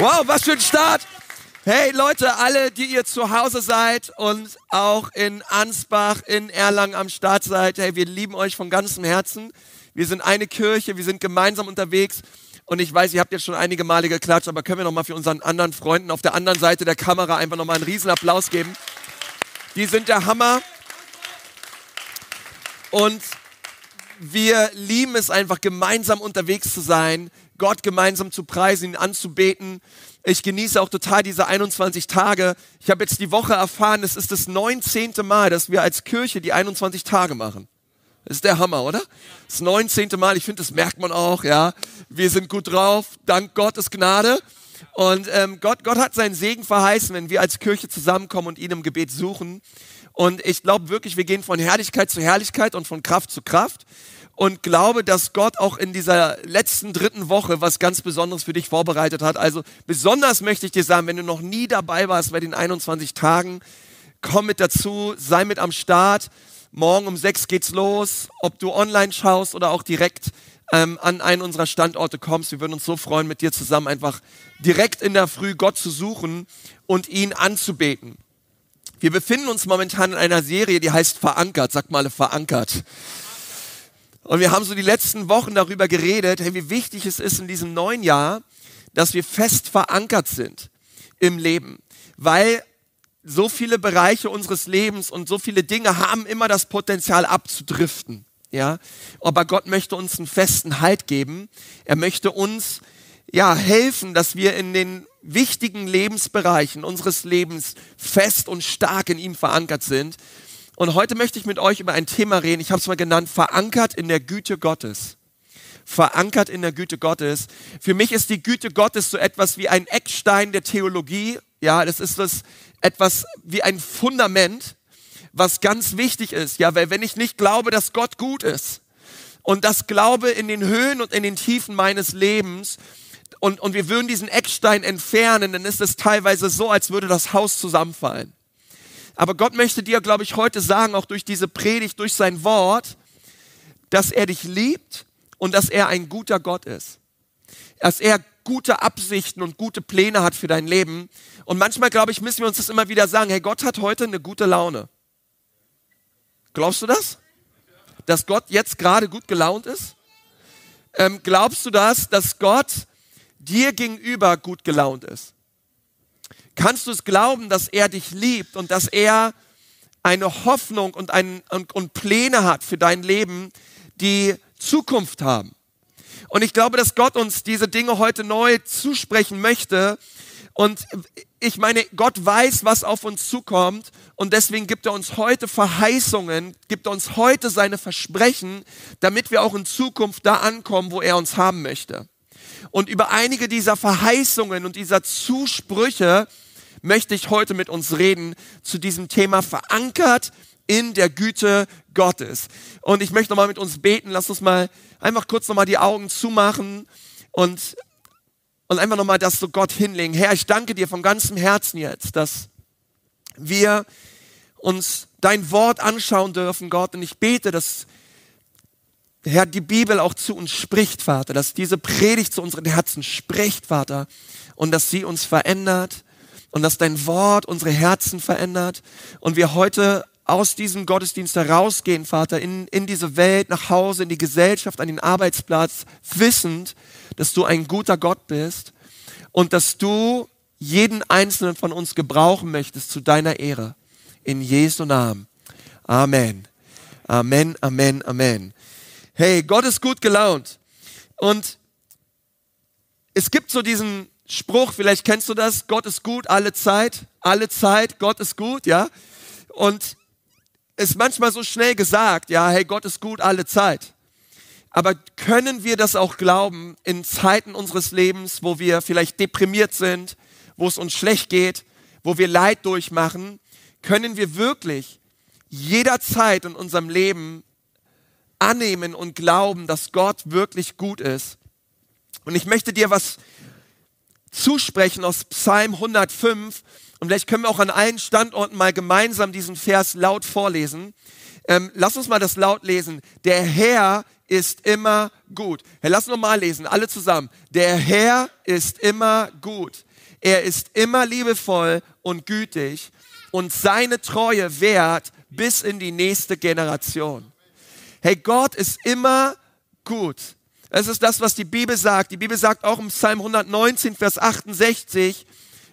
Wow, was für ein Start! Hey Leute, alle, die ihr zu Hause seid und auch in Ansbach, in Erlangen am Start seid, hey, wir lieben euch von ganzem Herzen. Wir sind eine Kirche, wir sind gemeinsam unterwegs und ich weiß, ihr habt jetzt schon einige Male geklatscht, aber können wir noch mal für unseren anderen Freunden auf der anderen Seite der Kamera einfach noch mal einen riesen Applaus geben. Die sind der Hammer. Und wir lieben es einfach gemeinsam unterwegs zu sein, Gott gemeinsam zu preisen, ihn anzubeten. Ich genieße auch total diese 21 Tage. Ich habe jetzt die Woche erfahren, es ist das 19. Mal, dass wir als Kirche die 21 Tage machen. Das ist der Hammer, oder? Das 19. Mal, ich finde, das merkt man auch, ja. Wir sind gut drauf, dank Gottes Gnade. Und ähm, Gott, Gott hat seinen Segen verheißen, wenn wir als Kirche zusammenkommen und ihn im Gebet suchen. Und ich glaube wirklich, wir gehen von Herrlichkeit zu Herrlichkeit und von Kraft zu Kraft und glaube, dass Gott auch in dieser letzten dritten Woche was ganz Besonderes für dich vorbereitet hat. Also besonders möchte ich dir sagen, wenn du noch nie dabei warst bei den 21 Tagen, komm mit dazu, sei mit am Start. Morgen um sechs geht's los. Ob du online schaust oder auch direkt ähm, an einen unserer Standorte kommst, wir würden uns so freuen, mit dir zusammen einfach direkt in der Früh Gott zu suchen und ihn anzubeten. Wir befinden uns momentan in einer Serie, die heißt Verankert. Sag mal, verankert. Und wir haben so die letzten Wochen darüber geredet, hey, wie wichtig es ist in diesem neuen Jahr, dass wir fest verankert sind im Leben. Weil so viele Bereiche unseres Lebens und so viele Dinge haben immer das Potenzial abzudriften. Ja, aber Gott möchte uns einen festen Halt geben. Er möchte uns ja helfen, dass wir in den wichtigen Lebensbereichen unseres Lebens fest und stark in ihm verankert sind. Und heute möchte ich mit euch über ein Thema reden, ich habe es mal genannt, verankert in der Güte Gottes. Verankert in der Güte Gottes. Für mich ist die Güte Gottes so etwas wie ein Eckstein der Theologie. Ja, das ist das etwas wie ein Fundament, was ganz wichtig ist. Ja, weil wenn ich nicht glaube, dass Gott gut ist und das glaube in den Höhen und in den Tiefen meines Lebens und, und wir würden diesen Eckstein entfernen, dann ist es teilweise so, als würde das Haus zusammenfallen. Aber Gott möchte dir, glaube ich, heute sagen, auch durch diese Predigt, durch sein Wort, dass er dich liebt und dass er ein guter Gott ist. Dass er gute Absichten und gute Pläne hat für dein Leben. Und manchmal, glaube ich, müssen wir uns das immer wieder sagen, hey, Gott hat heute eine gute Laune. Glaubst du das? Dass Gott jetzt gerade gut gelaunt ist? Ähm, glaubst du das, dass Gott dir gegenüber gut gelaunt ist? Kannst du es glauben, dass er dich liebt und dass er eine Hoffnung und, ein, und, und Pläne hat für dein Leben, die Zukunft haben? Und ich glaube, dass Gott uns diese Dinge heute neu zusprechen möchte. Und ich meine, Gott weiß, was auf uns zukommt. Und deswegen gibt er uns heute Verheißungen, gibt er uns heute seine Versprechen, damit wir auch in Zukunft da ankommen, wo er uns haben möchte. Und über einige dieser Verheißungen und dieser Zusprüche möchte ich heute mit uns reden zu diesem Thema verankert in der Güte Gottes. Und ich möchte nochmal mit uns beten. Lass uns mal einfach kurz nochmal die Augen zumachen und, und einfach nochmal das so Gott hinlegen. Herr, ich danke dir von ganzem Herzen jetzt, dass wir uns dein Wort anschauen dürfen, Gott. Und ich bete, dass Herr, die Bibel auch zu uns spricht, Vater, dass diese Predigt zu unseren Herzen spricht, Vater, und dass sie uns verändert, und dass dein Wort unsere Herzen verändert und wir heute aus diesem Gottesdienst herausgehen, Vater, in, in diese Welt, nach Hause, in die Gesellschaft, an den Arbeitsplatz, wissend, dass du ein guter Gott bist und dass du jeden einzelnen von uns gebrauchen möchtest zu deiner Ehre. In Jesu Namen. Amen. Amen, Amen, Amen. Hey, Gott ist gut gelaunt. Und es gibt so diesen Spruch, vielleicht kennst du das, Gott ist gut alle Zeit, alle Zeit, Gott ist gut, ja. Und ist manchmal so schnell gesagt, ja, hey, Gott ist gut alle Zeit. Aber können wir das auch glauben in Zeiten unseres Lebens, wo wir vielleicht deprimiert sind, wo es uns schlecht geht, wo wir Leid durchmachen? Können wir wirklich jederzeit in unserem Leben annehmen und glauben, dass Gott wirklich gut ist? Und ich möchte dir was zusprechen aus Psalm 105. Und vielleicht können wir auch an allen Standorten mal gemeinsam diesen Vers laut vorlesen. Ähm, lass uns mal das laut lesen. Der Herr ist immer gut. Herr, lass uns mal lesen, alle zusammen. Der Herr ist immer gut. Er ist immer liebevoll und gütig und seine Treue währt bis in die nächste Generation. Hey, Gott ist immer gut. Das ist das, was die Bibel sagt. Die Bibel sagt auch im Psalm 119, Vers 68,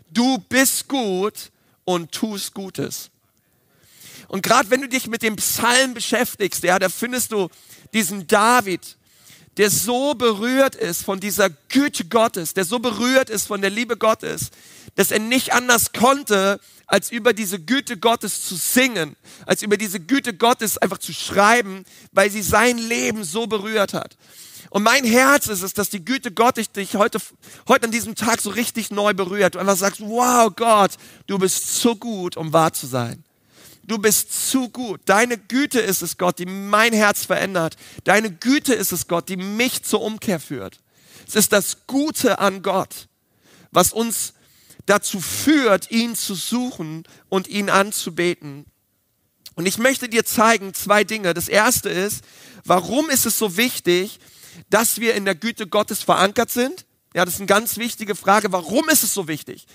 du bist gut und tust Gutes. Und gerade wenn du dich mit dem Psalm beschäftigst, ja, da findest du diesen David, der so berührt ist von dieser Güte Gottes, der so berührt ist von der Liebe Gottes, dass er nicht anders konnte, als über diese Güte Gottes zu singen, als über diese Güte Gottes einfach zu schreiben, weil sie sein Leben so berührt hat. Und mein Herz ist es, dass die Güte Gottes dich heute, heute an diesem Tag so richtig neu berührt. Du einfach sagst, wow Gott, du bist so gut, um wahr zu sein. Du bist zu gut. Deine Güte ist es, Gott, die mein Herz verändert. Deine Güte ist es, Gott, die mich zur Umkehr führt. Es ist das Gute an Gott, was uns dazu führt, ihn zu suchen und ihn anzubeten. Und ich möchte dir zeigen zwei Dinge. Das erste ist, warum ist es so wichtig, dass wir in der Güte Gottes verankert sind? Ja, das ist eine ganz wichtige Frage. Warum ist es so wichtig,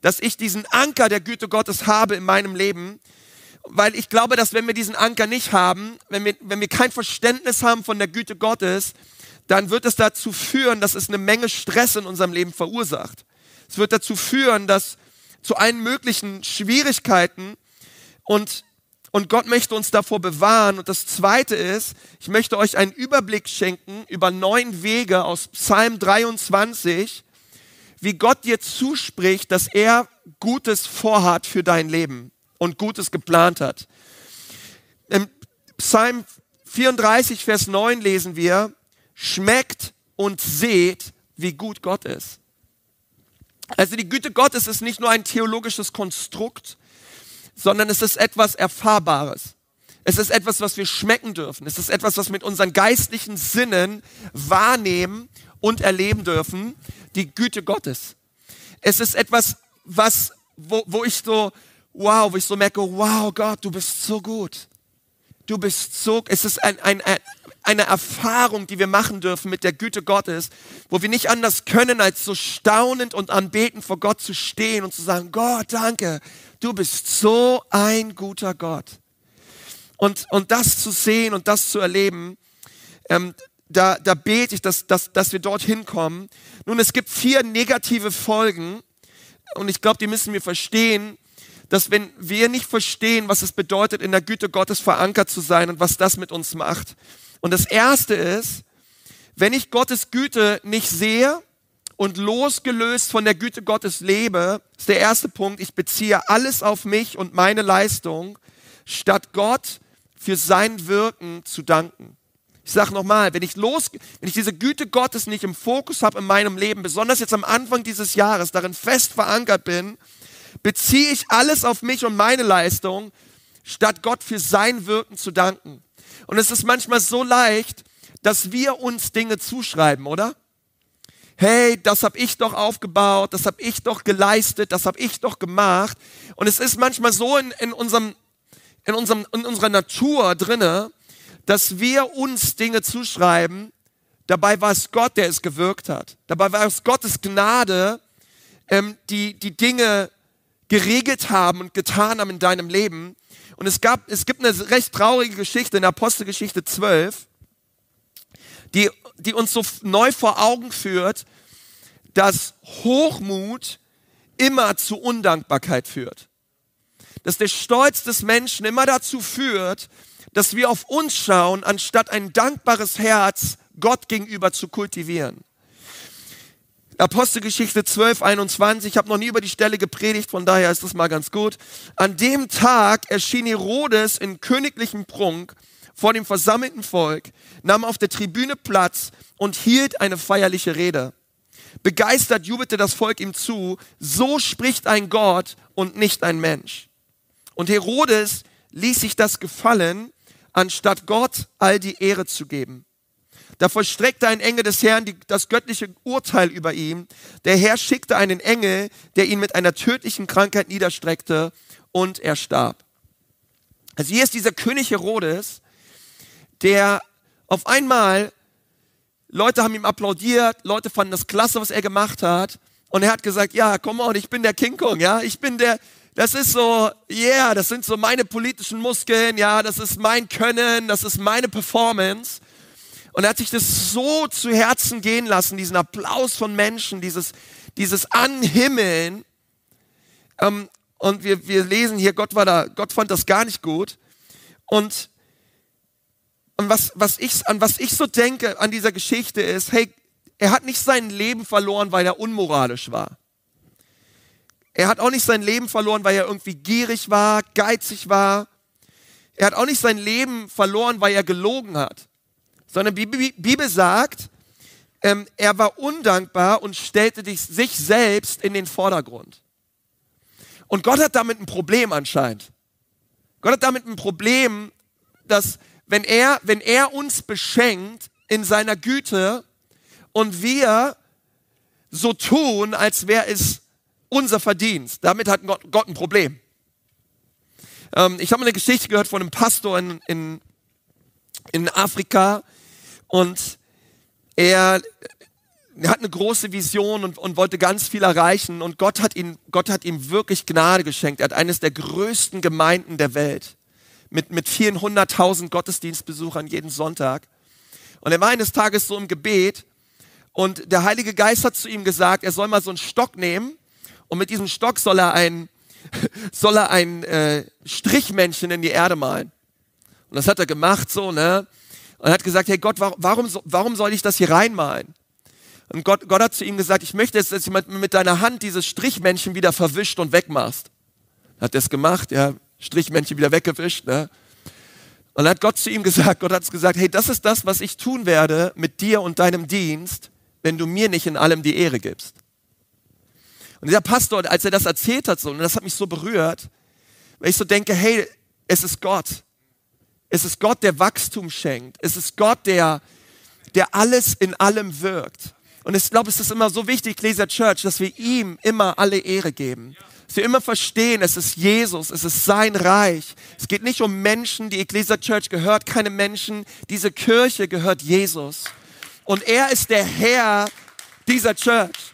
dass ich diesen Anker der Güte Gottes habe in meinem Leben? Weil ich glaube, dass wenn wir diesen Anker nicht haben, wenn wir, wenn wir kein Verständnis haben von der Güte Gottes, dann wird es dazu führen, dass es eine Menge Stress in unserem Leben verursacht. Es wird dazu führen, dass zu allen möglichen Schwierigkeiten und, und Gott möchte uns davor bewahren. Und das zweite ist, ich möchte euch einen Überblick schenken über neun Wege aus Psalm 23, wie Gott dir zuspricht, dass er Gutes vorhat für dein Leben und Gutes geplant hat. Im Psalm 34, Vers 9 lesen wir, schmeckt und seht, wie gut Gott ist. Also die Güte Gottes ist nicht nur ein theologisches Konstrukt, sondern es ist etwas Erfahrbares. Es ist etwas, was wir schmecken dürfen. Es ist etwas, was wir mit unseren geistlichen Sinnen wahrnehmen und erleben dürfen. Die Güte Gottes. Es ist etwas, was, wo, wo ich so wow, wo ich so merke, wow Gott, du bist so gut. Du bist so, es ist ein, ein, ein, eine Erfahrung, die wir machen dürfen mit der Güte Gottes, wo wir nicht anders können, als so staunend und anbetend vor Gott zu stehen und zu sagen, Gott, danke, du bist so ein guter Gott. Und, und das zu sehen und das zu erleben, ähm, da, da bete ich, dass, dass, dass wir dorthin kommen. Nun, es gibt vier negative Folgen und ich glaube, die müssen wir verstehen, dass wenn wir nicht verstehen, was es bedeutet, in der Güte Gottes verankert zu sein und was das mit uns macht. Und das Erste ist, wenn ich Gottes Güte nicht sehe und losgelöst von der Güte Gottes lebe, ist der erste Punkt, ich beziehe alles auf mich und meine Leistung, statt Gott für sein Wirken zu danken. Ich sage nochmal, wenn ich los, wenn ich diese Güte Gottes nicht im Fokus habe in meinem Leben, besonders jetzt am Anfang dieses Jahres, darin fest verankert bin, beziehe ich alles auf mich und meine Leistung, statt Gott für sein Wirken zu danken. Und es ist manchmal so leicht, dass wir uns Dinge zuschreiben, oder? Hey, das habe ich doch aufgebaut, das habe ich doch geleistet, das habe ich doch gemacht. Und es ist manchmal so in, in, unserem, in, unserem, in unserer Natur drinne, dass wir uns Dinge zuschreiben. Dabei war es Gott, der es gewirkt hat. Dabei war es Gottes Gnade, ähm, die die Dinge geregelt haben und getan haben in deinem Leben. Und es, gab, es gibt eine recht traurige Geschichte in Apostelgeschichte 12, die, die uns so neu vor Augen führt, dass Hochmut immer zu Undankbarkeit führt. Dass der Stolz des Menschen immer dazu führt, dass wir auf uns schauen, anstatt ein dankbares Herz Gott gegenüber zu kultivieren. Apostelgeschichte 12, 21. Ich habe noch nie über die Stelle gepredigt, von daher ist das mal ganz gut. An dem Tag erschien Herodes in königlichem Prunk vor dem versammelten Volk, nahm auf der Tribüne Platz und hielt eine feierliche Rede. Begeistert jubelte das Volk ihm zu, so spricht ein Gott und nicht ein Mensch. Und Herodes ließ sich das gefallen, anstatt Gott all die Ehre zu geben. Da vollstreckte ein Engel des Herrn die, das göttliche Urteil über ihn. Der Herr schickte einen Engel, der ihn mit einer tödlichen Krankheit niederstreckte und er starb. Also hier ist dieser König Herodes, der auf einmal, Leute haben ihm applaudiert, Leute fanden das klasse, was er gemacht hat. Und er hat gesagt, ja, komm on, ich bin der King Kong, ja, ich bin der, das ist so, yeah, das sind so meine politischen Muskeln, ja, das ist mein Können, das ist meine Performance. Und er hat sich das so zu Herzen gehen lassen, diesen Applaus von Menschen, dieses, dieses Anhimmeln. Ähm, und wir, wir lesen hier, Gott war da, Gott fand das gar nicht gut. Und, und was, was ich, an was ich so denke an dieser Geschichte ist, hey, er hat nicht sein Leben verloren, weil er unmoralisch war. Er hat auch nicht sein Leben verloren, weil er irgendwie gierig war, geizig war. Er hat auch nicht sein Leben verloren, weil er gelogen hat. Sondern die Bibel sagt, ähm, er war undankbar und stellte sich selbst in den Vordergrund. Und Gott hat damit ein Problem anscheinend. Gott hat damit ein Problem, dass wenn er, wenn er uns beschenkt in seiner Güte und wir so tun, als wäre es unser Verdienst. Damit hat Gott, Gott ein Problem. Ähm, ich habe eine Geschichte gehört von einem Pastor in, in, in Afrika und er, hat eine große Vision und, und, wollte ganz viel erreichen und Gott hat, ihn, Gott hat ihm wirklich Gnade geschenkt. Er hat eines der größten Gemeinden der Welt mit, mit vielen hunderttausend Gottesdienstbesuchern jeden Sonntag. Und er war eines Tages so im Gebet und der Heilige Geist hat zu ihm gesagt, er soll mal so einen Stock nehmen und mit diesem Stock soll er ein, soll er ein äh, Strichmännchen in die Erde malen. Und das hat er gemacht so, ne? Und er hat gesagt, hey Gott, warum, warum soll ich das hier reinmalen? Und Gott, Gott hat zu ihm gesagt, ich möchte jetzt, dass du mit deiner Hand dieses Strichmännchen wieder verwischt und wegmachst. Hat er es gemacht, ja, Strichmännchen wieder weggewischt, ne? Und dann hat Gott zu ihm gesagt, Gott hat gesagt, hey, das ist das, was ich tun werde mit dir und deinem Dienst, wenn du mir nicht in allem die Ehre gibst. Und dieser Pastor, als er das erzählt hat, so, und das hat mich so berührt, weil ich so denke, hey, es ist Gott. Es ist Gott, der Wachstum schenkt. Es ist Gott, der, der alles in allem wirkt. Und ich glaube, es ist immer so wichtig, Leser Church, dass wir ihm immer alle Ehre geben. Dass wir immer verstehen, es ist Jesus, es ist sein Reich. Es geht nicht um Menschen, die Ecclesia Church gehört keine Menschen. Diese Kirche gehört Jesus. Und er ist der Herr dieser Church.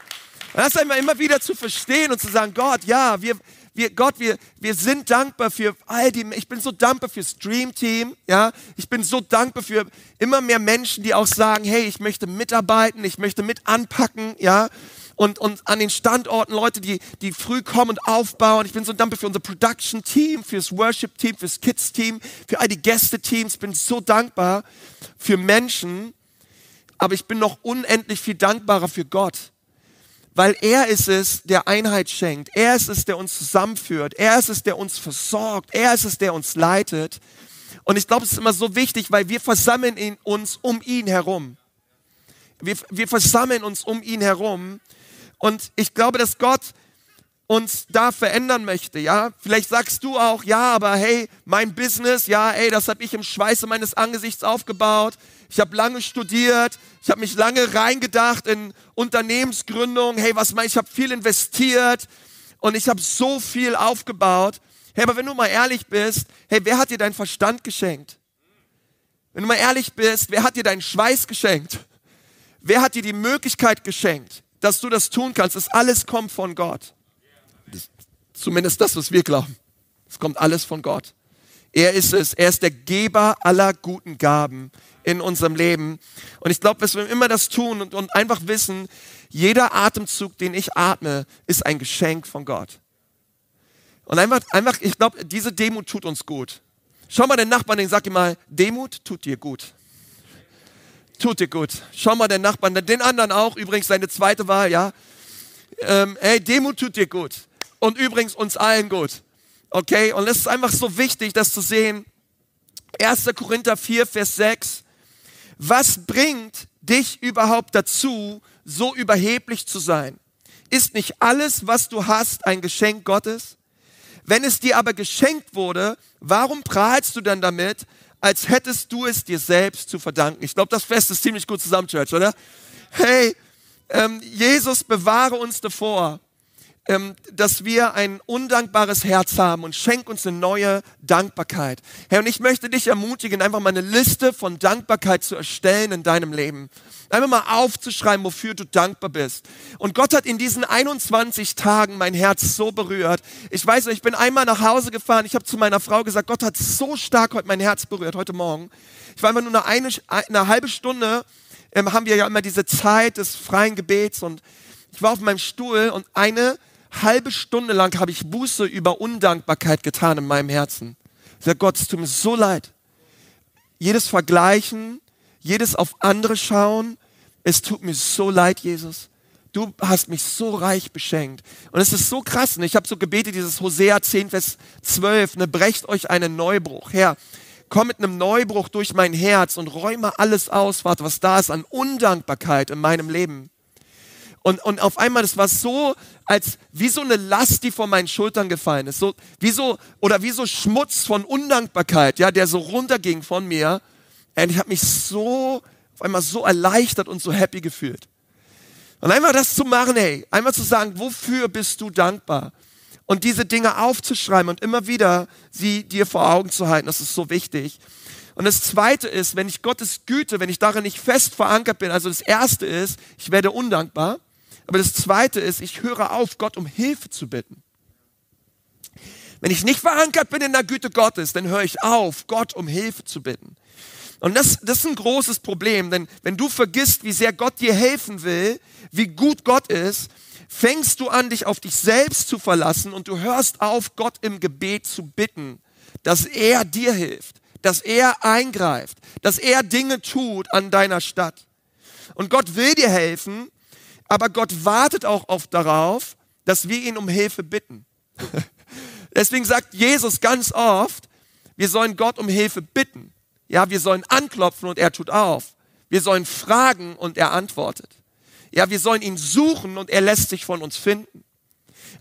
Und das einmal immer wieder zu verstehen und zu sagen, Gott, ja, wir, wir, Gott, wir, wir sind dankbar für all die, ich bin so dankbar für Stream Team, ja, ich bin so dankbar für immer mehr Menschen, die auch sagen, hey, ich möchte mitarbeiten, ich möchte mit anpacken, ja, und, und an den Standorten Leute, die, die früh kommen und aufbauen. Ich bin so dankbar für unser Production Team, fürs Worship Team, fürs Kids Team, für all die Gäste Teams. Ich bin so dankbar für Menschen, aber ich bin noch unendlich viel dankbarer für Gott weil er ist es, der Einheit schenkt. Er ist es, der uns zusammenführt. Er ist es, der uns versorgt. Er ist es, der uns leitet. Und ich glaube, es ist immer so wichtig, weil wir versammeln uns um ihn herum. Wir, wir versammeln uns um ihn herum. Und ich glaube, dass Gott uns da verändern möchte, ja? Vielleicht sagst du auch, ja, aber hey, mein Business, ja, ey, das habe ich im Schweiße meines Angesichts aufgebaut. Ich habe lange studiert, ich habe mich lange reingedacht in Unternehmensgründung. Hey, was mein, ich habe viel investiert und ich habe so viel aufgebaut. Hey, aber wenn du mal ehrlich bist, hey, wer hat dir deinen Verstand geschenkt? Wenn du mal ehrlich bist, wer hat dir deinen Schweiß geschenkt? Wer hat dir die Möglichkeit geschenkt, dass du das tun kannst? Das alles kommt von Gott. Zumindest das, was wir glauben. Es kommt alles von Gott. Er ist es. Er ist der Geber aller guten Gaben in unserem Leben. Und ich glaube, dass wir immer das tun und, und einfach wissen, jeder Atemzug, den ich atme, ist ein Geschenk von Gott. Und einfach, einfach ich glaube, diese Demut tut uns gut. Schau mal den Nachbarn, den sag ihm mal, Demut tut dir gut. Tut dir gut. Schau mal den Nachbarn, den anderen auch, übrigens seine zweite Wahl, ja. Ähm, hey, Demut tut dir gut und übrigens uns allen gut. Okay? Und es ist einfach so wichtig, das zu sehen. 1. Korinther 4, Vers 6. Was bringt dich überhaupt dazu, so überheblich zu sein? Ist nicht alles, was du hast, ein Geschenk Gottes? Wenn es dir aber geschenkt wurde, warum prahlst du dann damit, als hättest du es dir selbst zu verdanken? Ich glaube, das Fest ist ziemlich gut zusammen, Church, oder? Hey, ähm, Jesus bewahre uns davor, dass wir ein undankbares Herz haben und schenk uns eine neue Dankbarkeit. Herr, und ich möchte dich ermutigen, einfach mal eine Liste von Dankbarkeit zu erstellen in deinem Leben. Einfach mal aufzuschreiben, wofür du dankbar bist. Und Gott hat in diesen 21 Tagen mein Herz so berührt. Ich weiß, ich bin einmal nach Hause gefahren. Ich habe zu meiner Frau gesagt, Gott hat so stark heute mein Herz berührt, heute Morgen. Ich war einfach nur eine, eine halbe Stunde, ähm, haben wir ja immer diese Zeit des freien Gebets und ich war auf meinem Stuhl und eine halbe Stunde lang habe ich Buße über Undankbarkeit getan in meinem Herzen. Ich sage, Gott, es tut mir so leid. Jedes Vergleichen, jedes auf andere schauen, es tut mir so leid, Jesus. Du hast mich so reich beschenkt. Und es ist so krass. Ne? Ich habe so gebetet, dieses Hosea 10, Vers 12, ne, brecht euch einen Neubruch. Herr, komm mit einem Neubruch durch mein Herz und räume alles aus, was da ist an Undankbarkeit in meinem Leben. Und, und auf einmal, das war so, als wie so eine Last, die von meinen Schultern gefallen ist. So, wie so, oder wie so Schmutz von Undankbarkeit, ja, der so runterging von mir. Und ich habe mich so, auf einmal so erleichtert und so happy gefühlt. Und einmal das zu machen, hey, einmal zu sagen, wofür bist du dankbar? Und diese Dinge aufzuschreiben und immer wieder sie dir vor Augen zu halten, das ist so wichtig. Und das zweite ist, wenn ich Gottes Güte, wenn ich darin nicht fest verankert bin, also das erste ist, ich werde undankbar. Aber das Zweite ist, ich höre auf, Gott um Hilfe zu bitten. Wenn ich nicht verankert bin in der Güte Gottes, dann höre ich auf, Gott um Hilfe zu bitten. Und das, das ist ein großes Problem, denn wenn du vergisst, wie sehr Gott dir helfen will, wie gut Gott ist, fängst du an, dich auf dich selbst zu verlassen und du hörst auf, Gott im Gebet zu bitten, dass er dir hilft, dass er eingreift, dass er Dinge tut an deiner Stadt. Und Gott will dir helfen, aber Gott wartet auch oft darauf, dass wir ihn um Hilfe bitten. Deswegen sagt Jesus ganz oft, wir sollen Gott um Hilfe bitten. Ja, wir sollen anklopfen und er tut auf. Wir sollen fragen und er antwortet. Ja, wir sollen ihn suchen und er lässt sich von uns finden.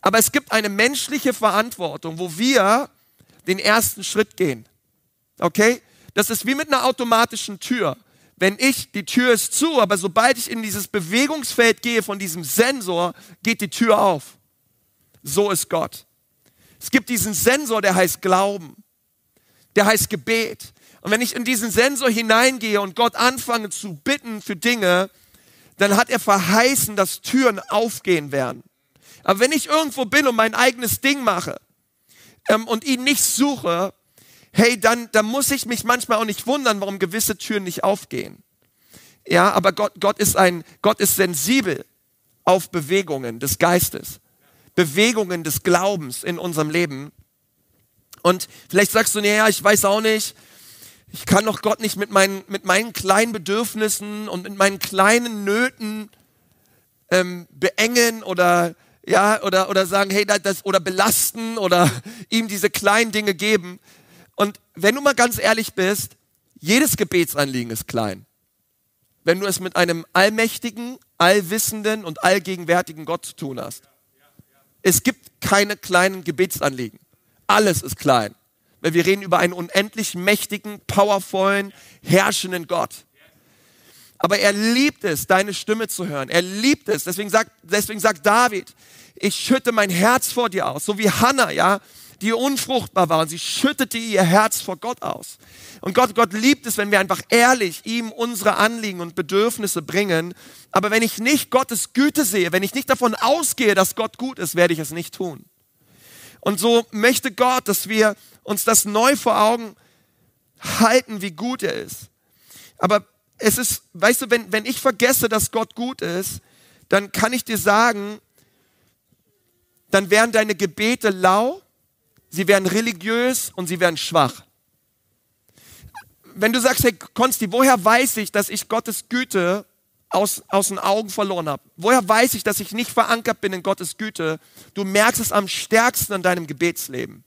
Aber es gibt eine menschliche Verantwortung, wo wir den ersten Schritt gehen. Okay? Das ist wie mit einer automatischen Tür wenn ich, die Tür ist zu, aber sobald ich in dieses Bewegungsfeld gehe von diesem Sensor, geht die Tür auf. So ist Gott. Es gibt diesen Sensor, der heißt Glauben. Der heißt Gebet. Und wenn ich in diesen Sensor hineingehe und Gott anfange zu bitten für Dinge, dann hat er verheißen, dass Türen aufgehen werden. Aber wenn ich irgendwo bin und mein eigenes Ding mache ähm, und ihn nicht suche, hey, dann, dann muss ich mich manchmal auch nicht wundern, warum gewisse Türen nicht aufgehen. Ja, aber Gott, Gott ist ein, Gott ist sensibel auf Bewegungen des Geistes, Bewegungen des Glaubens in unserem Leben. Und vielleicht sagst du, naja, ich weiß auch nicht, ich kann doch Gott nicht mit meinen, mit meinen kleinen Bedürfnissen und mit meinen kleinen Nöten ähm, beengen oder ja oder oder sagen, hey, das oder belasten oder ihm diese kleinen Dinge geben. Und wenn du mal ganz ehrlich bist, jedes Gebetsanliegen ist klein. Wenn du es mit einem allmächtigen, allwissenden und allgegenwärtigen Gott zu tun hast. Es gibt keine kleinen Gebetsanliegen. Alles ist klein. Weil wir reden über einen unendlich mächtigen, powervollen, herrschenden Gott. Aber er liebt es, deine Stimme zu hören. Er liebt es. Deswegen sagt, deswegen sagt David, ich schütte mein Herz vor dir aus. So wie Hannah, ja die unfruchtbar war und sie schüttete ihr Herz vor Gott aus. Und Gott, Gott liebt es, wenn wir einfach ehrlich ihm unsere Anliegen und Bedürfnisse bringen. Aber wenn ich nicht Gottes Güte sehe, wenn ich nicht davon ausgehe, dass Gott gut ist, werde ich es nicht tun. Und so möchte Gott, dass wir uns das neu vor Augen halten, wie gut er ist. Aber es ist, weißt du, wenn, wenn ich vergesse, dass Gott gut ist, dann kann ich dir sagen, dann wären deine Gebete lau, sie werden religiös und sie werden schwach. Wenn du sagst, hey Konsti, woher weiß ich, dass ich Gottes Güte aus, aus den Augen verloren habe? Woher weiß ich, dass ich nicht verankert bin in Gottes Güte? Du merkst es am stärksten an deinem Gebetsleben.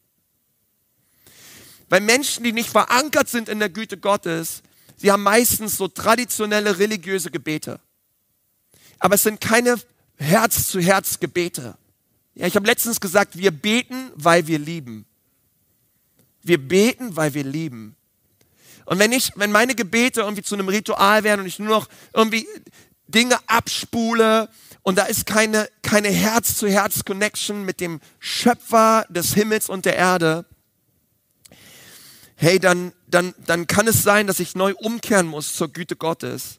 Weil Menschen, die nicht verankert sind in der Güte Gottes, sie haben meistens so traditionelle religiöse Gebete. Aber es sind keine Herz-zu-Herz-Gebete. Ja, ich habe letztens gesagt, wir beten, weil wir lieben. Wir beten, weil wir lieben. Und wenn ich, wenn meine Gebete irgendwie zu einem Ritual wären und ich nur noch irgendwie Dinge abspule und da ist keine, keine Herz-zu-Herz-Connection mit dem Schöpfer des Himmels und der Erde, hey, dann, dann, dann kann es sein, dass ich neu umkehren muss zur Güte Gottes.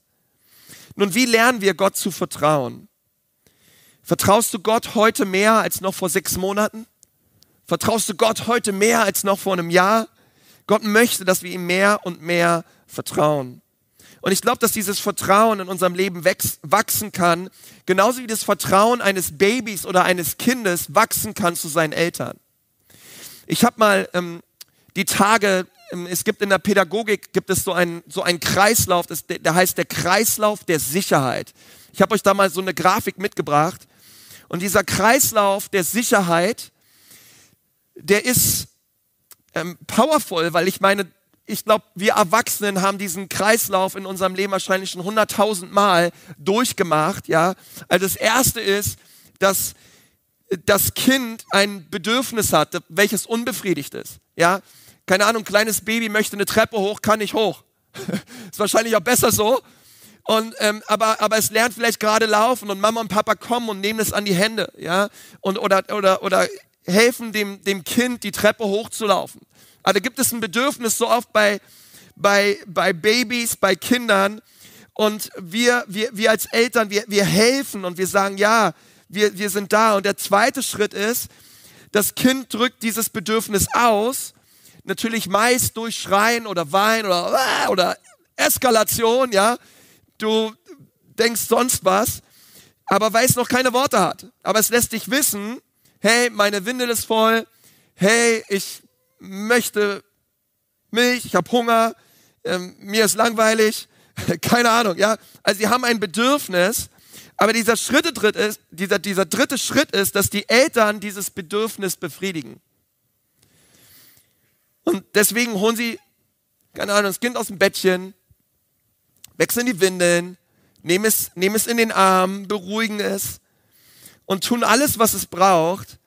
Nun, wie lernen wir Gott zu vertrauen? Vertraust du Gott heute mehr als noch vor sechs Monaten? Vertraust du Gott heute mehr als noch vor einem Jahr? Gott möchte, dass wir ihm mehr und mehr vertrauen. Und ich glaube, dass dieses Vertrauen in unserem Leben wachsen kann, genauso wie das Vertrauen eines Babys oder eines Kindes wachsen kann zu seinen Eltern. Ich habe mal ähm, die Tage, ähm, es gibt in der Pädagogik, gibt es so einen, so einen Kreislauf, das, der heißt der Kreislauf der Sicherheit. Ich habe euch da mal so eine Grafik mitgebracht. Und dieser Kreislauf der Sicherheit, der ist ähm, powerful, weil ich meine, ich glaube, wir Erwachsenen haben diesen Kreislauf in unserem Leben wahrscheinlich schon hunderttausend Mal durchgemacht. Ja, also das erste ist, dass das Kind ein Bedürfnis hat, welches unbefriedigt ist. Ja, keine Ahnung, kleines Baby möchte eine Treppe hoch, kann nicht hoch. ist wahrscheinlich auch besser so. Und, ähm, aber, aber es lernt vielleicht gerade laufen und Mama und Papa kommen und nehmen es an die Hände, ja, und, oder, oder, oder helfen dem, dem Kind, die Treppe hochzulaufen. Also gibt es ein Bedürfnis so oft bei, bei, bei Babys, bei Kindern. Und wir, wir, wir als Eltern, wir, wir helfen und wir sagen, ja, wir, wir sind da. Und der zweite Schritt ist, das Kind drückt dieses Bedürfnis aus, natürlich meist durch Schreien oder Wein oder, oder Eskalation, ja. Du denkst sonst was, aber weil es noch keine Worte hat. Aber es lässt dich wissen, hey, meine Windel ist voll, hey, ich möchte Milch, ich habe Hunger, ähm, mir ist langweilig, keine Ahnung, ja. Also sie haben ein Bedürfnis, aber dieser Schritte dritt ist, dieser, dieser dritte Schritt ist, dass die Eltern dieses Bedürfnis befriedigen. Und deswegen holen sie, keine Ahnung, das Kind aus dem Bettchen, wechseln die Windeln, nehmen es, nehmen es in den Arm, beruhigen es und tun alles, was es braucht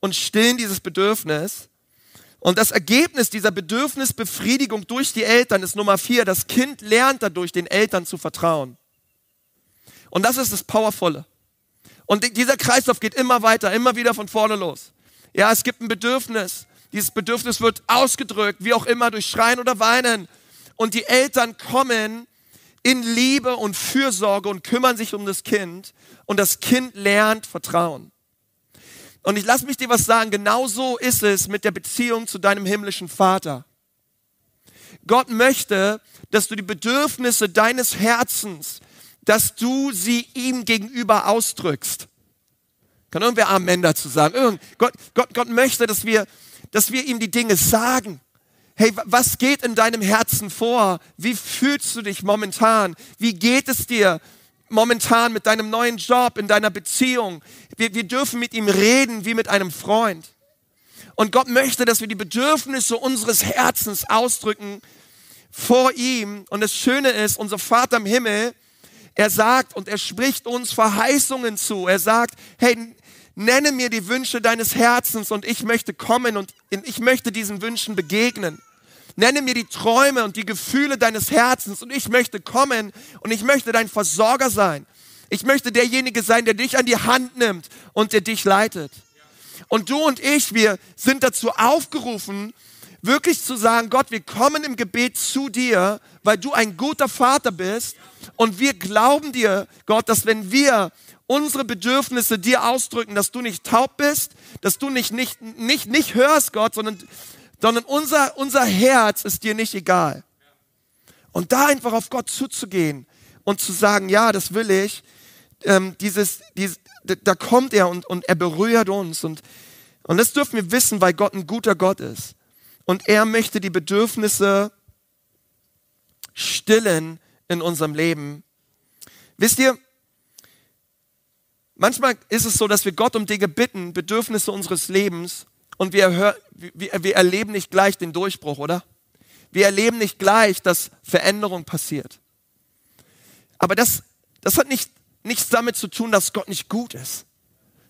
und stillen dieses Bedürfnis. Und das Ergebnis dieser Bedürfnisbefriedigung durch die Eltern ist Nummer vier. Das Kind lernt dadurch, den Eltern zu vertrauen. Und das ist das Powervolle. Und dieser Kreislauf geht immer weiter, immer wieder von vorne los. Ja, es gibt ein Bedürfnis. Dieses Bedürfnis wird ausgedrückt, wie auch immer, durch Schreien oder Weinen. Und die Eltern kommen in Liebe und Fürsorge und kümmern sich um das Kind. Und das Kind lernt Vertrauen. Und ich lass mich dir was sagen, genau so ist es mit der Beziehung zu deinem himmlischen Vater. Gott möchte, dass du die Bedürfnisse deines Herzens, dass du sie ihm gegenüber ausdrückst. Kann irgendwer Amen dazu sagen? Gott, Gott, Gott möchte, dass wir, dass wir ihm die Dinge sagen. Hey, was geht in deinem Herzen vor? Wie fühlst du dich momentan? Wie geht es dir? momentan mit deinem neuen Job, in deiner Beziehung. Wir, wir dürfen mit ihm reden wie mit einem Freund. Und Gott möchte, dass wir die Bedürfnisse unseres Herzens ausdrücken vor ihm. Und das Schöne ist, unser Vater im Himmel, er sagt und er spricht uns Verheißungen zu. Er sagt, hey, nenne mir die Wünsche deines Herzens und ich möchte kommen und ich möchte diesen Wünschen begegnen. Nenne mir die Träume und die Gefühle deines Herzens und ich möchte kommen und ich möchte dein Versorger sein. Ich möchte derjenige sein, der dich an die Hand nimmt und der dich leitet. Und du und ich, wir sind dazu aufgerufen, wirklich zu sagen, Gott, wir kommen im Gebet zu dir, weil du ein guter Vater bist. Und wir glauben dir, Gott, dass wenn wir unsere Bedürfnisse dir ausdrücken, dass du nicht taub bist, dass du nicht, nicht, nicht, nicht hörst, Gott, sondern sondern unser, unser Herz ist dir nicht egal. Und da einfach auf Gott zuzugehen und zu sagen, ja, das will ich, ähm, dieses, dieses, da kommt er und, und er berührt uns. Und, und das dürfen wir wissen, weil Gott ein guter Gott ist. Und er möchte die Bedürfnisse stillen in unserem Leben. Wisst ihr, manchmal ist es so, dass wir Gott um Dinge bitten, Bedürfnisse unseres Lebens, und wir, hör, wir, wir erleben nicht gleich den Durchbruch, oder? Wir erleben nicht gleich, dass Veränderung passiert. Aber das, das hat nicht, nichts damit zu tun, dass Gott nicht gut ist.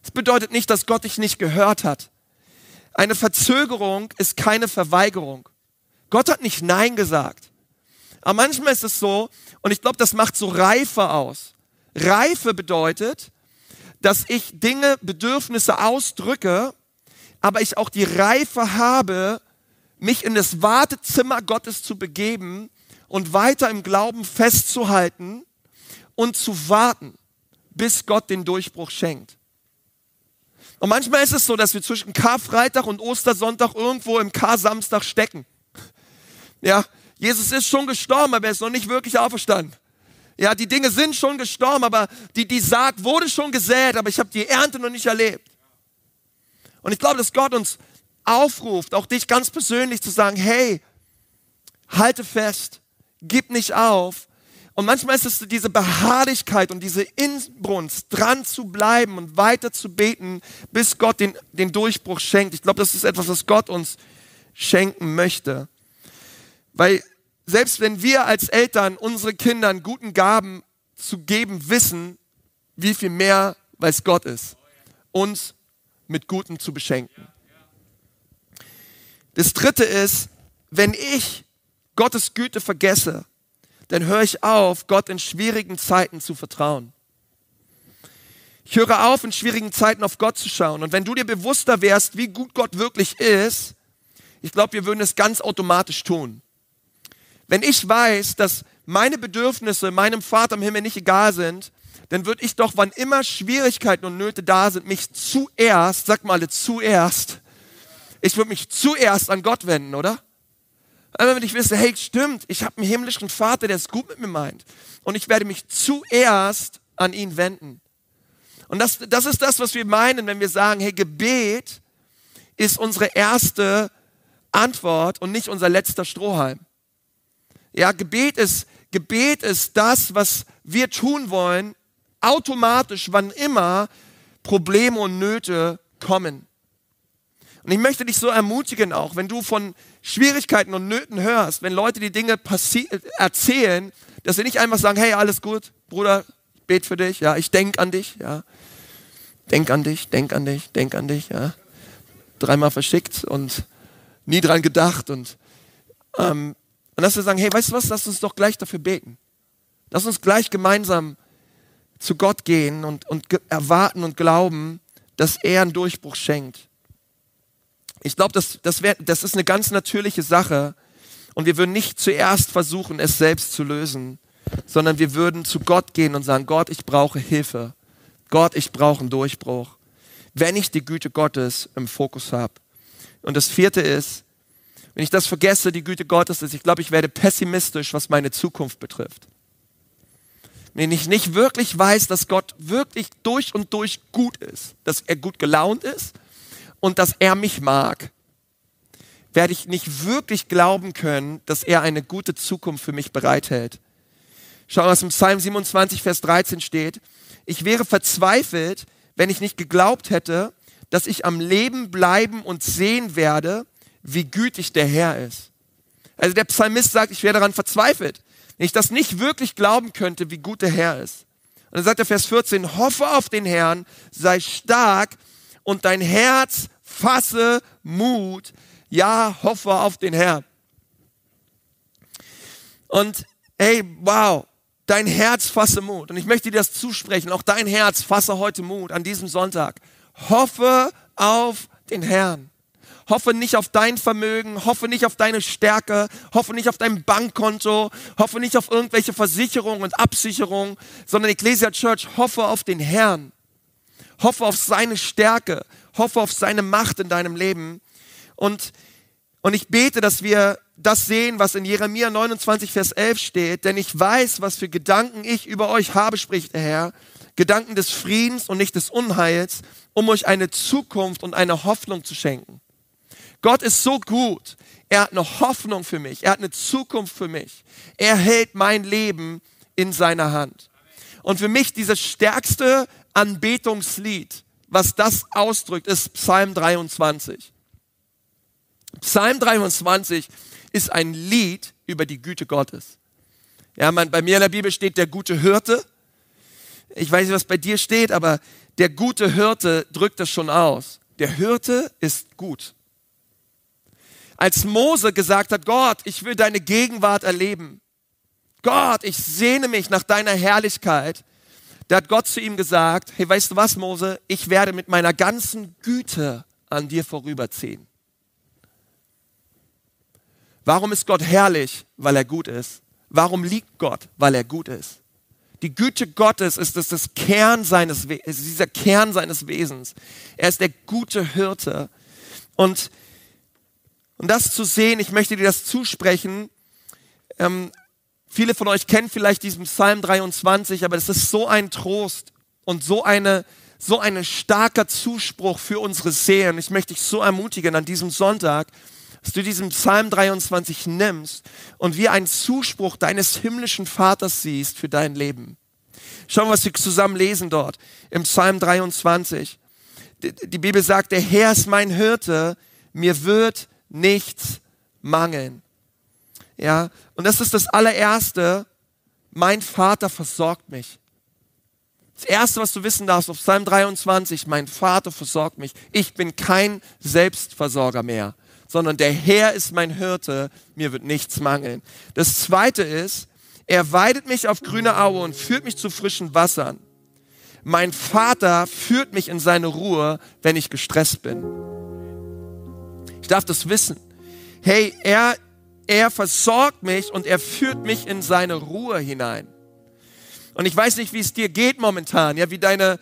Das bedeutet nicht, dass Gott dich nicht gehört hat. Eine Verzögerung ist keine Verweigerung. Gott hat nicht Nein gesagt. Aber manchmal ist es so, und ich glaube, das macht so Reife aus. Reife bedeutet, dass ich Dinge, Bedürfnisse ausdrücke, aber ich auch die Reife habe, mich in das Wartezimmer Gottes zu begeben und weiter im Glauben festzuhalten und zu warten, bis Gott den Durchbruch schenkt. Und manchmal ist es so, dass wir zwischen Karfreitag und Ostersonntag irgendwo im Kar-Samstag stecken. Ja, Jesus ist schon gestorben, aber er ist noch nicht wirklich auferstanden. Ja, die Dinge sind schon gestorben, aber die, die Saat wurde schon gesät, aber ich habe die Ernte noch nicht erlebt. Und ich glaube, dass Gott uns aufruft, auch dich ganz persönlich zu sagen, hey, halte fest, gib nicht auf. Und manchmal ist es diese Beharrlichkeit und diese Inbrunst, dran zu bleiben und weiter zu beten, bis Gott den, den Durchbruch schenkt. Ich glaube, das ist etwas, was Gott uns schenken möchte. Weil selbst wenn wir als Eltern unsere Kindern guten Gaben zu geben wissen, wie viel mehr weiß Gott ist, uns mit Guten zu beschenken. Das dritte ist, wenn ich Gottes Güte vergesse, dann höre ich auf, Gott in schwierigen Zeiten zu vertrauen. Ich höre auf, in schwierigen Zeiten auf Gott zu schauen. Und wenn du dir bewusster wärst, wie gut Gott wirklich ist, ich glaube, wir würden es ganz automatisch tun. Wenn ich weiß, dass meine Bedürfnisse meinem Vater im Himmel nicht egal sind, dann würde ich doch, wann immer Schwierigkeiten und Nöte da sind, mich zuerst, sag mal zuerst, ich würde mich zuerst an Gott wenden, oder? Aber wenn ich wisse, hey, stimmt, ich habe einen himmlischen Vater, der es gut mit mir meint. Und ich werde mich zuerst an ihn wenden. Und das, das ist das, was wir meinen, wenn wir sagen, hey, Gebet ist unsere erste Antwort und nicht unser letzter Strohhalm. Ja, Gebet ist, Gebet ist das, was wir tun wollen, automatisch, wann immer Probleme und Nöte kommen. Und ich möchte dich so ermutigen auch, wenn du von Schwierigkeiten und Nöten hörst, wenn Leute die Dinge erzählen, dass sie nicht einfach sagen, hey, alles gut, Bruder, ich bete für dich, ja, ich denk an dich, ja. Denk an dich, denk an dich, denk an dich, ja. Dreimal verschickt und nie dran gedacht und, ähm, und dass wir sagen, hey, weißt du was, lass uns doch gleich dafür beten. Lass uns gleich gemeinsam zu Gott gehen und, und erwarten und glauben, dass er einen Durchbruch schenkt. Ich glaube, das, das, das ist eine ganz natürliche Sache. Und wir würden nicht zuerst versuchen, es selbst zu lösen, sondern wir würden zu Gott gehen und sagen, Gott, ich brauche Hilfe. Gott, ich brauche einen Durchbruch. Wenn ich die Güte Gottes im Fokus habe. Und das vierte ist, wenn ich das vergesse, die Güte Gottes ist, ich glaube, ich werde pessimistisch, was meine Zukunft betrifft. Wenn ich nicht wirklich weiß, dass Gott wirklich durch und durch gut ist, dass er gut gelaunt ist und dass er mich mag, werde ich nicht wirklich glauben können, dass er eine gute Zukunft für mich bereithält. Schau, was im Psalm 27, Vers 13 steht. Ich wäre verzweifelt, wenn ich nicht geglaubt hätte, dass ich am Leben bleiben und sehen werde, wie gütig der Herr ist. Also der Psalmist sagt, ich wäre daran verzweifelt, wenn ich das nicht wirklich glauben könnte, wie gut der Herr ist. Und dann sagt der Vers 14, hoffe auf den Herrn, sei stark und dein Herz fasse Mut. Ja, hoffe auf den Herrn. Und hey, wow, dein Herz fasse Mut. Und ich möchte dir das zusprechen. Auch dein Herz fasse heute Mut an diesem Sonntag. Hoffe auf den Herrn. Hoffe nicht auf dein Vermögen, hoffe nicht auf deine Stärke, hoffe nicht auf dein Bankkonto, hoffe nicht auf irgendwelche Versicherungen und Absicherungen, sondern Ecclesia Church, hoffe auf den Herrn. Hoffe auf seine Stärke, hoffe auf seine Macht in deinem Leben. Und, und ich bete, dass wir das sehen, was in Jeremia 29, Vers 11 steht, denn ich weiß, was für Gedanken ich über euch habe, spricht der Herr. Gedanken des Friedens und nicht des Unheils, um euch eine Zukunft und eine Hoffnung zu schenken. Gott ist so gut. Er hat eine Hoffnung für mich. Er hat eine Zukunft für mich. Er hält mein Leben in seiner Hand. Und für mich dieses stärkste Anbetungslied, was das ausdrückt, ist Psalm 23. Psalm 23 ist ein Lied über die Güte Gottes. Ja, man, bei mir in der Bibel steht der gute Hirte. Ich weiß nicht, was bei dir steht, aber der gute Hirte drückt das schon aus. Der Hirte ist gut. Als Mose gesagt hat, Gott, ich will deine Gegenwart erleben. Gott, ich sehne mich nach deiner Herrlichkeit Da hat Gott zu ihm gesagt, hey, weißt du was, Mose, ich werde mit meiner ganzen Güte an dir vorüberziehen. Warum ist Gott herrlich? Weil er gut ist. Warum liegt Gott? Weil er gut ist. Die Güte Gottes ist das, das Kern seines, dieser Kern seines Wesens. Er ist der gute Hirte. Und, und das zu sehen, ich möchte dir das zusprechen. Ähm, viele von euch kennen vielleicht diesen Psalm 23, aber es ist so ein Trost und so eine, so ein starker Zuspruch für unsere Seelen. Ich möchte dich so ermutigen an diesem Sonntag, dass du diesen Psalm 23 nimmst und wie einen Zuspruch deines himmlischen Vaters siehst für dein Leben. Schauen wir, was wir zusammen lesen dort im Psalm 23. Die Bibel sagt, der Herr ist mein Hirte, mir wird nichts mangeln. Ja, und das ist das allererste. Mein Vater versorgt mich. Das erste, was du wissen darfst auf Psalm 23, mein Vater versorgt mich. Ich bin kein Selbstversorger mehr sondern der Herr ist mein Hirte, mir wird nichts mangeln. Das zweite ist, er weidet mich auf grüne Aue und führt mich zu frischen Wassern. Mein Vater führt mich in seine Ruhe, wenn ich gestresst bin. Ich darf das wissen. Hey, er, er versorgt mich und er führt mich in seine Ruhe hinein. Und ich weiß nicht, wie es dir geht momentan, ja, wie deine,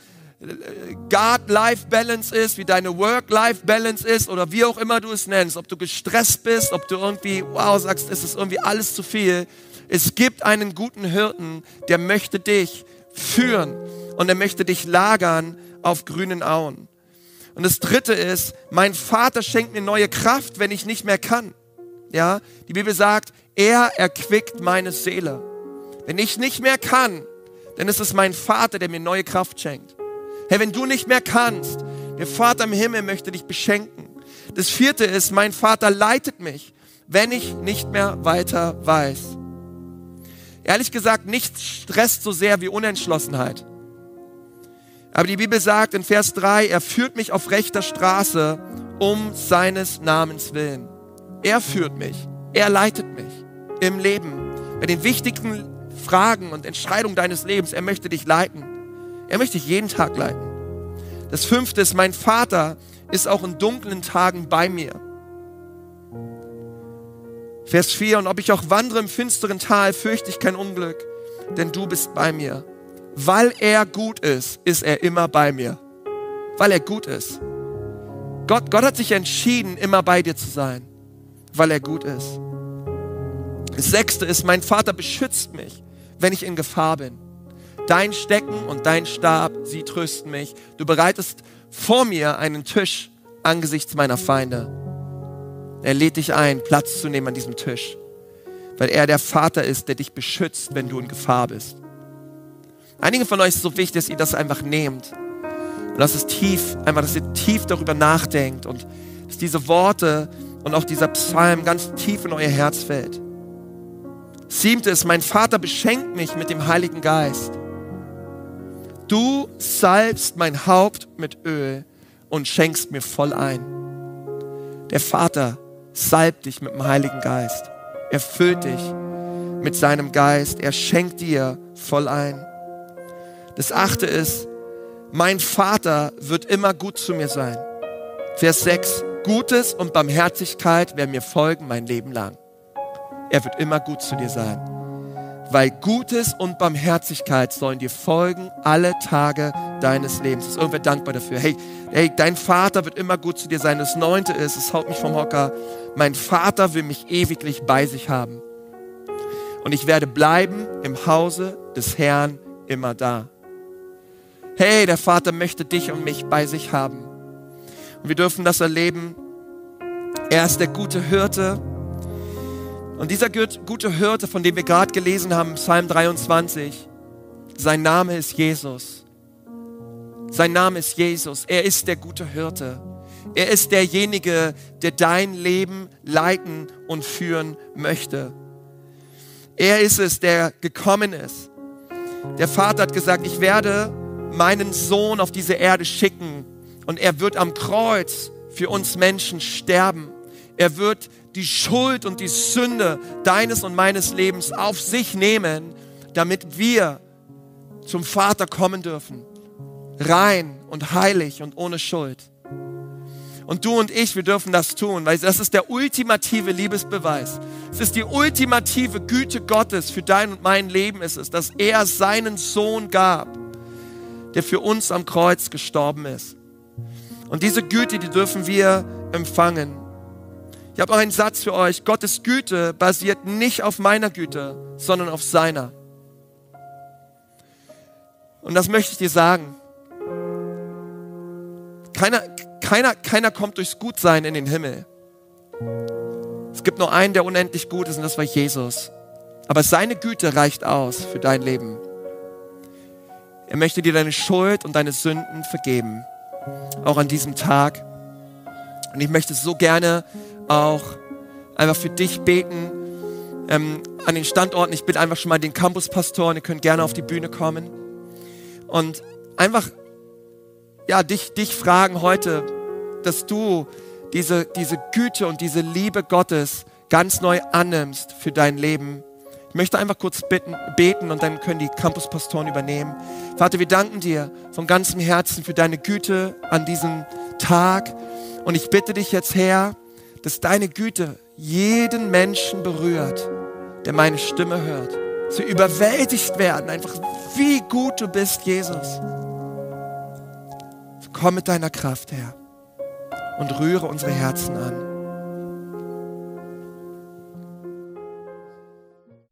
God-Life-Balance ist, wie deine Work-Life-Balance ist oder wie auch immer du es nennst, ob du gestresst bist, ob du irgendwie, wow, sagst, es ist irgendwie alles zu viel. Es gibt einen guten Hirten, der möchte dich führen und er möchte dich lagern auf grünen Auen. Und das dritte ist, mein Vater schenkt mir neue Kraft, wenn ich nicht mehr kann. Ja, die Bibel sagt, er erquickt meine Seele. Wenn ich nicht mehr kann, dann ist es mein Vater, der mir neue Kraft schenkt. Hey, wenn du nicht mehr kannst, der Vater im Himmel möchte dich beschenken. Das vierte ist, mein Vater leitet mich, wenn ich nicht mehr weiter weiß. Ehrlich gesagt, nichts stresst so sehr wie Unentschlossenheit. Aber die Bibel sagt in Vers 3, er führt mich auf rechter Straße um seines Namens willen. Er führt mich, er leitet mich im Leben, bei den wichtigen Fragen und Entscheidungen deines Lebens. Er möchte dich leiten. Er möchte dich jeden Tag leiten. Das fünfte ist, mein Vater ist auch in dunklen Tagen bei mir. Vers 4, und ob ich auch wandere im finsteren Tal, fürchte ich kein Unglück, denn du bist bei mir. Weil er gut ist, ist er immer bei mir. Weil er gut ist. Gott, Gott hat sich entschieden, immer bei dir zu sein, weil er gut ist. Das sechste ist, mein Vater beschützt mich, wenn ich in Gefahr bin. Dein Stecken und dein Stab, sie trösten mich. Du bereitest vor mir einen Tisch angesichts meiner Feinde. Er lädt dich ein, Platz zu nehmen an diesem Tisch, weil er der Vater ist, der dich beschützt, wenn du in Gefahr bist. Einige von euch ist es so wichtig, dass ihr das einfach nehmt und dass es tief, einfach, dass ihr tief darüber nachdenkt und dass diese Worte und auch dieser Psalm ganz tief in euer Herz fällt. Siebte ist, mein Vater beschenkt mich mit dem Heiligen Geist. Du salbst mein Haupt mit Öl und schenkst mir voll ein. Der Vater salbt dich mit dem Heiligen Geist. Er füllt dich mit seinem Geist. Er schenkt dir voll ein. Das achte ist, mein Vater wird immer gut zu mir sein. Vers 6, Gutes und Barmherzigkeit werden mir folgen mein Leben lang. Er wird immer gut zu dir sein weil Gutes und Barmherzigkeit sollen dir folgen alle Tage deines Lebens. Ist irgendwer dankbar dafür? Hey, hey, dein Vater wird immer gut zu dir sein. Das Neunte ist, es haut mich vom Hocker, mein Vater will mich ewiglich bei sich haben. Und ich werde bleiben im Hause des Herrn immer da. Hey, der Vater möchte dich und mich bei sich haben. Und wir dürfen das erleben. Er ist der gute Hirte und dieser gute Hirte, von dem wir gerade gelesen haben, Psalm 23, sein Name ist Jesus. Sein Name ist Jesus. Er ist der gute Hirte. Er ist derjenige, der dein Leben leiten und führen möchte. Er ist es, der gekommen ist. Der Vater hat gesagt, ich werde meinen Sohn auf diese Erde schicken und er wird am Kreuz für uns Menschen sterben. Er wird die Schuld und die Sünde deines und meines Lebens auf sich nehmen, damit wir zum Vater kommen dürfen. Rein und heilig und ohne Schuld. Und du und ich, wir dürfen das tun, weil das ist der ultimative Liebesbeweis. Es ist die ultimative Güte Gottes für dein und mein Leben ist es, dass er seinen Sohn gab, der für uns am Kreuz gestorben ist. Und diese Güte, die dürfen wir empfangen. Ich habe auch einen Satz für euch. Gottes Güte basiert nicht auf meiner Güte, sondern auf seiner. Und das möchte ich dir sagen. Keiner, keiner, keiner kommt durchs Gutsein in den Himmel. Es gibt nur einen, der unendlich gut ist, und das war Jesus. Aber seine Güte reicht aus für dein Leben. Er möchte dir deine Schuld und deine Sünden vergeben. Auch an diesem Tag. Und ich möchte so gerne auch einfach für dich beten. Ähm, an den Standorten, ich bitte einfach schon mal den Campuspastoren, ihr könnt gerne auf die Bühne kommen. Und einfach, ja, dich, dich fragen heute, dass du diese, diese Güte und diese Liebe Gottes ganz neu annimmst für dein Leben. Ich möchte einfach kurz bitten, beten und dann können die Campuspastoren übernehmen. Vater, wir danken dir von ganzem Herzen für deine Güte an diesem Tag. Und ich bitte dich jetzt, Herr, dass deine Güte jeden Menschen berührt, der meine Stimme hört. Wir überwältigt werden, einfach wie gut du bist, Jesus. Komm mit deiner Kraft, Herr, und rühre unsere Herzen an.